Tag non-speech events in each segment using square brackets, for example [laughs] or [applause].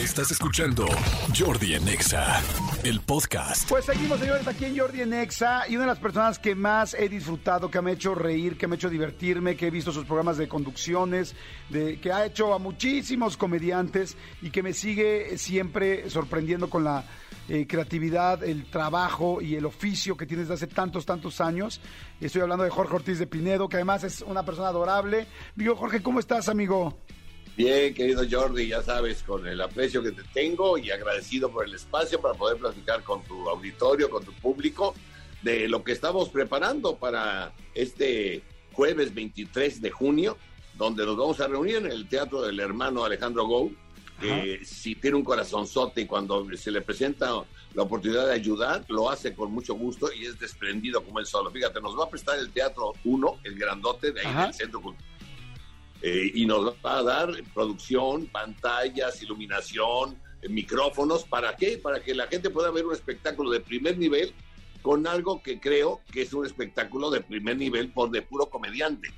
Estás escuchando Jordi Anexa, el podcast. Pues seguimos, señores, aquí en Jordi en Exa y una de las personas que más he disfrutado, que me ha hecho reír, que me ha hecho divertirme, que he visto sus programas de conducciones, de, que ha hecho a muchísimos comediantes y que me sigue siempre sorprendiendo con la eh, creatividad, el trabajo y el oficio que tienes desde hace tantos, tantos años. Estoy hablando de Jorge Ortiz de Pinedo, que además es una persona adorable. Digo, Jorge, ¿cómo estás, amigo? Bien, querido Jordi, ya sabes, con el aprecio que te tengo y agradecido por el espacio para poder platicar con tu auditorio, con tu público, de lo que estamos preparando para este jueves 23 de junio, donde nos vamos a reunir en el Teatro del Hermano Alejandro Gou, que si tiene un corazonzote y cuando se le presenta la oportunidad de ayudar, lo hace con mucho gusto y es desprendido como él solo. Fíjate, nos va a prestar el Teatro 1, el grandote de ahí Ajá. del Centro Cultural eh, y nos va a dar producción, pantallas, iluminación, eh, micrófonos. ¿Para qué? Para que la gente pueda ver un espectáculo de primer nivel con algo que creo que es un espectáculo de primer nivel por de puro comediante.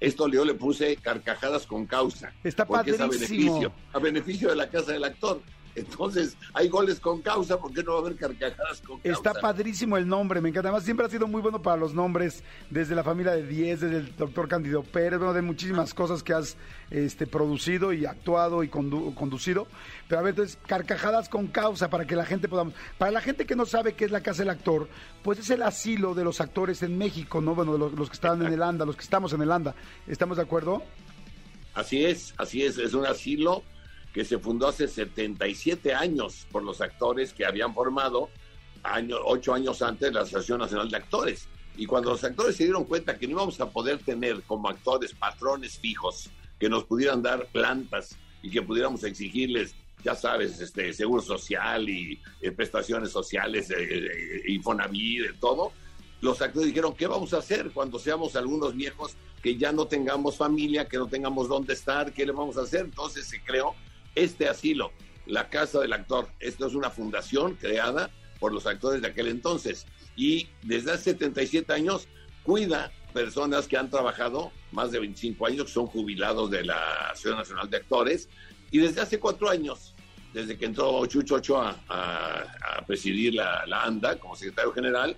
Esto yo le puse carcajadas con causa. Está porque es a beneficio, a beneficio de la casa del actor. Entonces, hay goles con causa, ¿por qué no va a haber carcajadas con causa? Está padrísimo el nombre, me encanta. Además, siempre ha sido muy bueno para los nombres, desde la familia de 10, desde el doctor Candido Pérez, bueno, de muchísimas cosas que has este, producido y actuado y condu- conducido. Pero a ver, entonces, carcajadas con causa para que la gente podamos. Para la gente que no sabe qué es la casa del actor, pues es el asilo de los actores en México, ¿no? Bueno, de los, los que están en el ANDA, los que estamos en el ANDA. ¿Estamos de acuerdo? Así es, así es, es un asilo que se fundó hace 77 años por los actores que habían formado año, ocho años antes la Asociación Nacional de Actores. Y cuando los actores se dieron cuenta que no íbamos a poder tener como actores patrones fijos que nos pudieran dar plantas y que pudiéramos exigirles, ya sabes, este seguro social y eh, prestaciones sociales, eh, eh, Infonavit, de todo, los actores dijeron, ¿qué vamos a hacer cuando seamos algunos viejos que ya no tengamos familia, que no tengamos dónde estar? ¿Qué le vamos a hacer? Entonces se creó este asilo, la Casa del Actor. Esto es una fundación creada por los actores de aquel entonces y desde hace 77 años cuida personas que han trabajado más de 25 años, que son jubilados de la Asociación Nacional de Actores y desde hace cuatro años, desde que entró Chucho Ochoa a, presidir la, la ANDA como secretario general,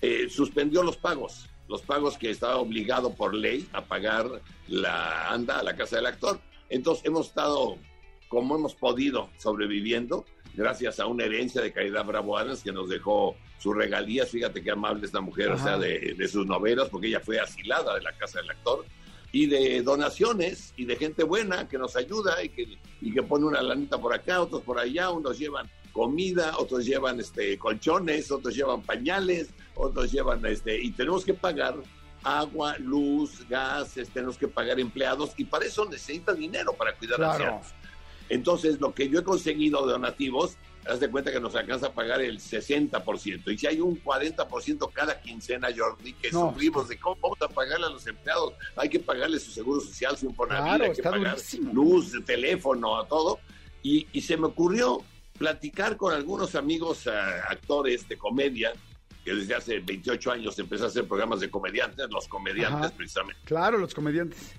eh, suspendió los pagos, los pagos que estaba obligado por ley a pagar la ANDA a la casa del actor. Entonces hemos estado, como hemos podido, sobreviviendo, gracias a una herencia de Caridad Bravo Adams que nos dejó sus regalías. Fíjate qué amable esta mujer, o sea, de, de sus novelas, porque ella fue asilada de la casa del actor. Y de donaciones y de gente buena que nos ayuda y que, y que pone una lanita por acá, otros por allá, unos llevan comida, otros llevan este colchones, otros llevan pañales, otros llevan este y tenemos que pagar agua, luz, gas, este, tenemos que pagar empleados y para eso necesita dinero para cuidar a ancianos. Entonces, lo que yo he conseguido de donativos, haz de cuenta que nos alcanza a pagar el 60%. Y si hay un 40% cada quincena, Jordi, que No. sufrimos de cómo vamos a pagarle a los empleados, hay que pagarle su seguro social, su Claro, hay que pagar durísimo. luz, teléfono, a todo. Y, y se me ocurrió platicar con algunos amigos ah, actores de comedia, que desde hace 28 años empecé a hacer programas de comediantes, los comediantes Ajá. precisamente. Claro, los comediantes.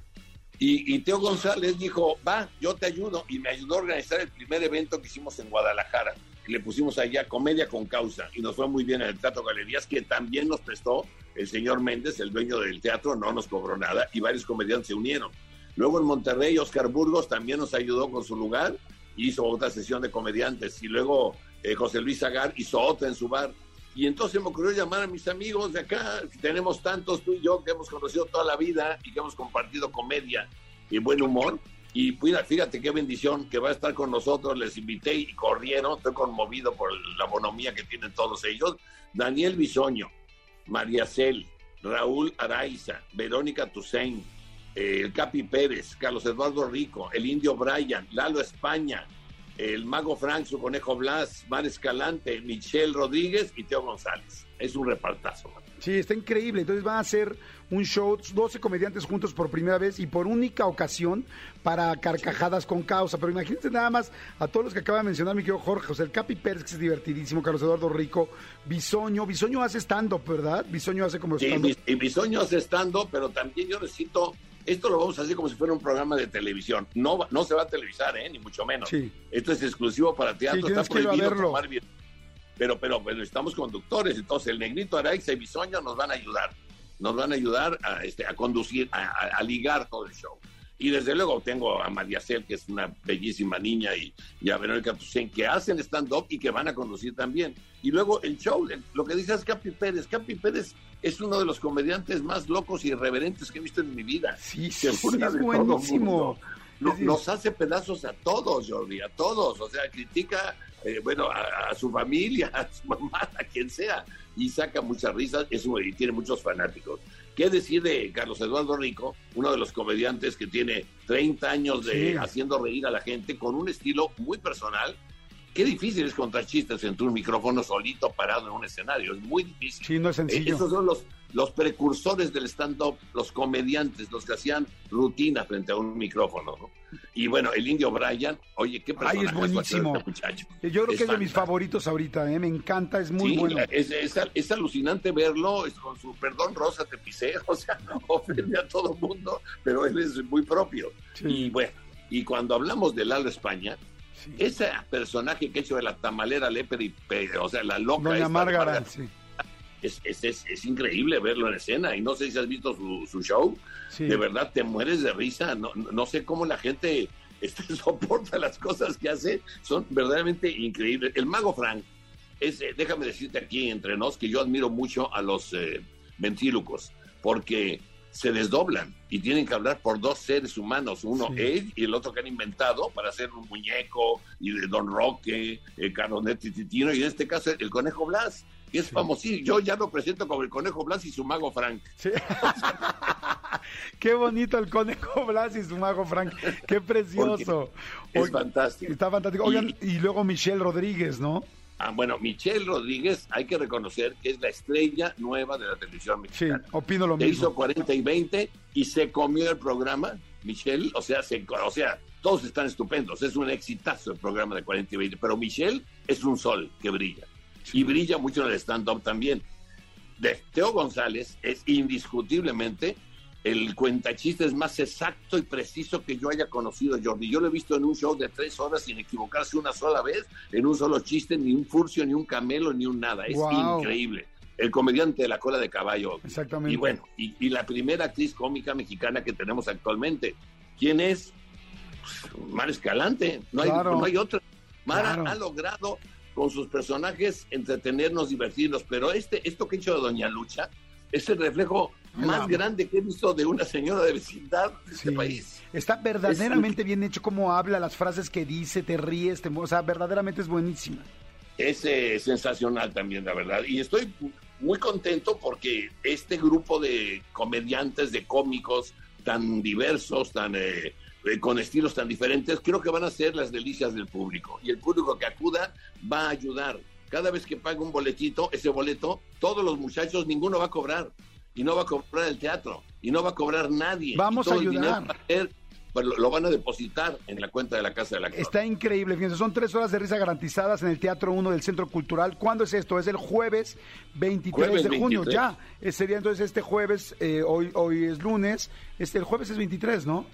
Y, y Teo González dijo, va, yo te ayudo. Y me ayudó a organizar el primer evento que hicimos en Guadalajara. Le pusimos allá Comedia con Causa y nos fue muy bien en el Teatro Galerías, que también nos prestó el señor Méndez, el dueño del teatro, no nos cobró nada y varios comediantes se unieron. Luego en Monterrey, Oscar Burgos también nos ayudó con su lugar, hizo otra sesión de comediantes. Y luego eh, José Luis Agar hizo otra en su bar. Y entonces me ocurrió llamar a mis amigos de acá, tenemos tantos tú y yo que hemos conocido toda la vida y que hemos compartido comedia y buen humor. Y fíjate qué bendición que va a estar con nosotros. Les invité y corrieron. Estoy conmovido por la bonomía que tienen todos ellos. Daniel Bisoño, María Cel, Raúl Araiza, Verónica Tusein, eh, el Capi Pérez, Carlos Eduardo Rico, el Indio Brian, Lalo España, el Mago Frank, su Conejo Blas, Mar Escalante, Michelle Rodríguez y Teo González. Es un repartazo. Sí, está increíble. Entonces van a hacer un show, 12 comediantes juntos por primera vez y por única ocasión para carcajadas con causa. Pero imagínense nada más a todos los que acaba de mencionar mi querido Jorge, o sea, el Capi Pérez, que es divertidísimo, Carlos Eduardo Rico, Bisoño. Bisoño hace stand-up, ¿verdad? Bisoño hace como Sí, stand-up. mi, y mi sueño es estando, pero también yo necesito esto lo vamos a hacer como si fuera un programa de televisión. No, no se va a televisar, ¿eh? ni mucho menos. Sí. Esto es exclusivo para teatro, Sí, está prohibido tomar bien. Pero, pero, pero estamos conductores, entonces el negrito Araix y Bisoño nos van a ayudar. Nos van a ayudar a, este, a conducir, a, a- a ligar todo el show. Y desde luego tengo a María Cel, que es una bellísima niña, y, y a Verónica Tucen, que hacen stand-up y que van a conducir también. Y luego el show, lo que dices Capi Pérez. Capi Pérez es uno de los comediantes más locos y irreverentes que he visto en mi vida. Sí, Se sí, es buenísimo. nos hace pedazos a todos, Jordi, a todos. O sea, critica, eh, bueno, a, a su familia, [laughs] a su mamá, a quien sea, y saca muchas risas es un- y tiene muchos fanáticos. ¿Qué decir de Carlos Eduardo Rico, uno de los comediantes que tiene 30 años de Sí. haciendo reír a la gente con un estilo muy personal? Qué difícil es contar chistes entre un micrófono solito parado en un escenario, es muy difícil. Sí, no es Eh, sencillo. Esos son los, los precursores del stand-up, los comediantes, los que hacían rutina frente a un micrófono. ¿no? Y bueno, el indio Brian, oye, qué Ay, personaje es buenísimo. este muchacho. Yo creo que es de mis fantástico. favoritos ahorita, ¿eh? me encanta, es muy Sí, bueno. es, es, es alucinante verlo, es con su perdón rosa te pisé, [laughs] o sea, ofende a todo el mundo, pero él es muy propio. Sí. Y bueno, y cuando hablamos de Lalo España, Sí. ese personaje que ha hecho de la tamalera Lepre, y o sea, la loca Doña esta Márgara, sí. Es, es, es, es increíble verlo en escena y no sé si has visto su, su show, sí. de verdad te mueres de risa, no, no- sé cómo la gente este, [laughs] soporta las cosas que hace, son verdaderamente increíbles. El mago Frank, es, eh, déjame decirte aquí entre nos que yo admiro mucho a los eh, ventrílocos, porque se desdoblan y tienen que hablar por dos seres humanos, uno Sí. él y el otro que han inventado para hacer un muñeco y de Don Roque, el Caronetti Titino y en este caso el Conejo Blas, que es Sí. famosísimo. Yo ya lo presento como el Conejo Blas y su mago Frank. Sí. [laughs] Qué bonito el conejo Blas y su mago Frank. Qué precioso. Es fantástico. Está fantástico. Oigan, y luego Michelle Rodríguez, ¿no? Ah, bueno, Michelle Rodríguez, hay que reconocer que es la estrella nueva de la televisión Sí, mexicana. opino lo Que hizo mismo. 40 y 20 y se comió el programa, Michelle, o sea, se, o sea, todos están estupendos, es un exitazo el programa de 40 y 20, pero Michelle es un sol que brilla y brilla mucho en el stand-up también. De Teo González es indiscutiblemente el cuentachistes más exacto y preciso que yo haya conocido, Jordi. Yo lo he visto en un show de tres horas sin equivocarse una sola vez, en un solo chiste, ni un furcio, ni un camelo, ni un nada. Es increíble. El comediante de la cola de caballo. Exactamente. Y bueno, y, y la primera actriz cómica mexicana que tenemos actualmente, ¿quién es? Pues, Mar Escalante, no hay, Claro. no hay otra. Mara Claro. ha logrado con sus personajes entretenernos, divertirnos, pero este, esto que he hecho de Doña Lucha es el reflejo más grande que he visto de una señora de vecindad de este país. Está verdaderamente bien hecho cómo habla, las frases que dice, te ríes, te... o sea, verdaderamente es buenísima. Es eh, sensacional también, la verdad. Y estoy muy contento porque este grupo de comediantes, de cómicos tan diversos, tan eh, eh, con estilos tan diferentes, creo que van a ser las delicias del público. Y el público que acuda va a ayudar. Cada vez que paga un boletito, ese boleto, todos los muchachos, ninguno va a cobrar. Y no va a cobrar el teatro. Y no va a cobrar nadie. Vamos Y todo a el ayudar. ser- pues, lo, van a depositar en la cuenta de la Casa de la Actor. Está increíble, fíjense, son tres horas de risa garantizadas en el Teatro 1 del Centro Cultural. ¿Cuándo es esto? Es el jueves 23 Jueves de junio, 23. ya. Eh, Sería entonces este jueves, eh, hoy, hoy es lunes, este, el jueves es 23, ¿no?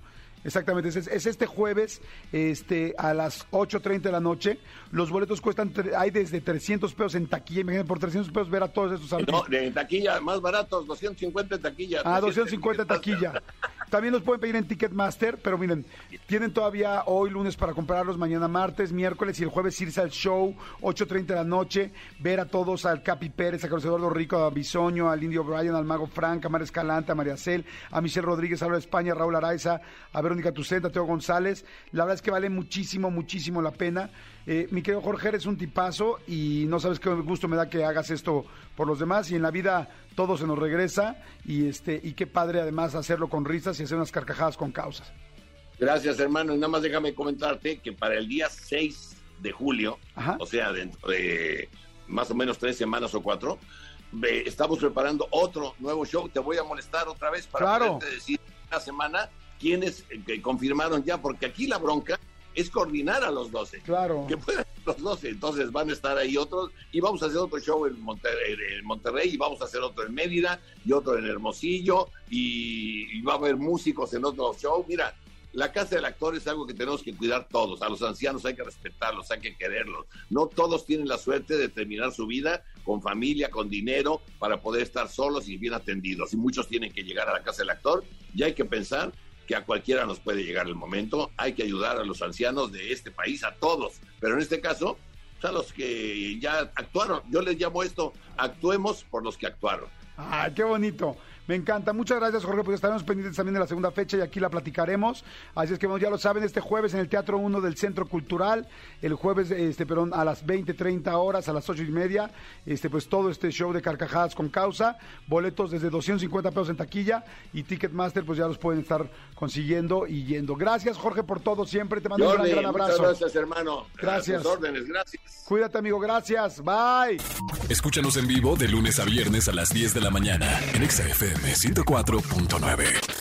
Exactamente, es, es este jueves este, a las 8.30 de la noche. Los boletos cuestan, hay desde 300 pesos en taquilla. Imagínate, por 300 pesos ver a todos estos artistas. No, de taquilla, más baratos, 250 en taquilla. Ah, 250 250 taquilla. También los pueden pedir en Ticketmaster, pero miren, tienen todavía hoy lunes para comprarlos, mañana martes, miércoles y el jueves irse al show, 8.30 de la noche, ver a todos, al Capi Pérez, a Carlos Eduardo Rico, a Bisoño, al Indio Brian, al Mago Frank, a Mar Escalante, a María Cel, a Michelle Rodríguez, a Laura España, a Raúl Araiza, a Verónica Tucenta, a Teo González. La verdad es que vale muchísimo, muchísimo la pena. Eh, mi querido Jorge, eres un tipazo y no sabes qué gusto me da que hagas esto por los demás y en la vida todo se nos regresa y este y qué padre además hacerlo con risas y hacer unas carcajadas con causas. Gracias, hermano. Y nada más déjame comentarte que para el día 6 de julio, Ajá. o sea, dentro de más o menos tres semanas o cuatro, estamos preparando otro nuevo show. Te voy a molestar otra vez para Claro. decir una semana quiénes eh, confirmaron ya, porque aquí la bronca es coordinar a los 12. Claro. Que puedan los 12. Entonces van a estar ahí otros y vamos a hacer otro show en Monterrey, en Monterrey y vamos a hacer otro en Mérida y otro en Hermosillo y, y va a haber músicos en otro show. Mira, la casa del actor es algo que tenemos que cuidar todos. A los ancianos hay que respetarlos, hay que quererlos. No todos tienen la suerte de terminar su vida con familia, con dinero, para poder estar solos y bien atendidos. Y muchos tienen que llegar a la casa del actor y hay que pensar que a cualquiera nos puede llegar el momento. Hay que ayudar a los ancianos de este país, a todos. Pero en este caso, a los que ya actuaron. Yo les llamo esto, actuemos por los que actuaron. Ay, qué bonito. Me encanta. Muchas gracias, Jorge, porque estaremos pendientes también de la segunda fecha y aquí la platicaremos. Así es que bueno, ya lo saben, este jueves en el Teatro 1 del Centro Cultural, el jueves, este, perdón, a las 20, 30 horas, a las 8 y media, este, pues todo este show de carcajadas con causa, boletos desde 250 pesos en taquilla y Ticketmaster, pues ya los pueden estar consiguiendo y yendo. Gracias, Jorge, por todo siempre. Te mando un gran, abrazo. Muchas gracias, hermano. Gracias. A tus órdenes, gracias. Cuídate, amigo. Gracias. Bye. Escúchanos en vivo de lunes a viernes a las 10 de la mañana en Exa FM 104.9.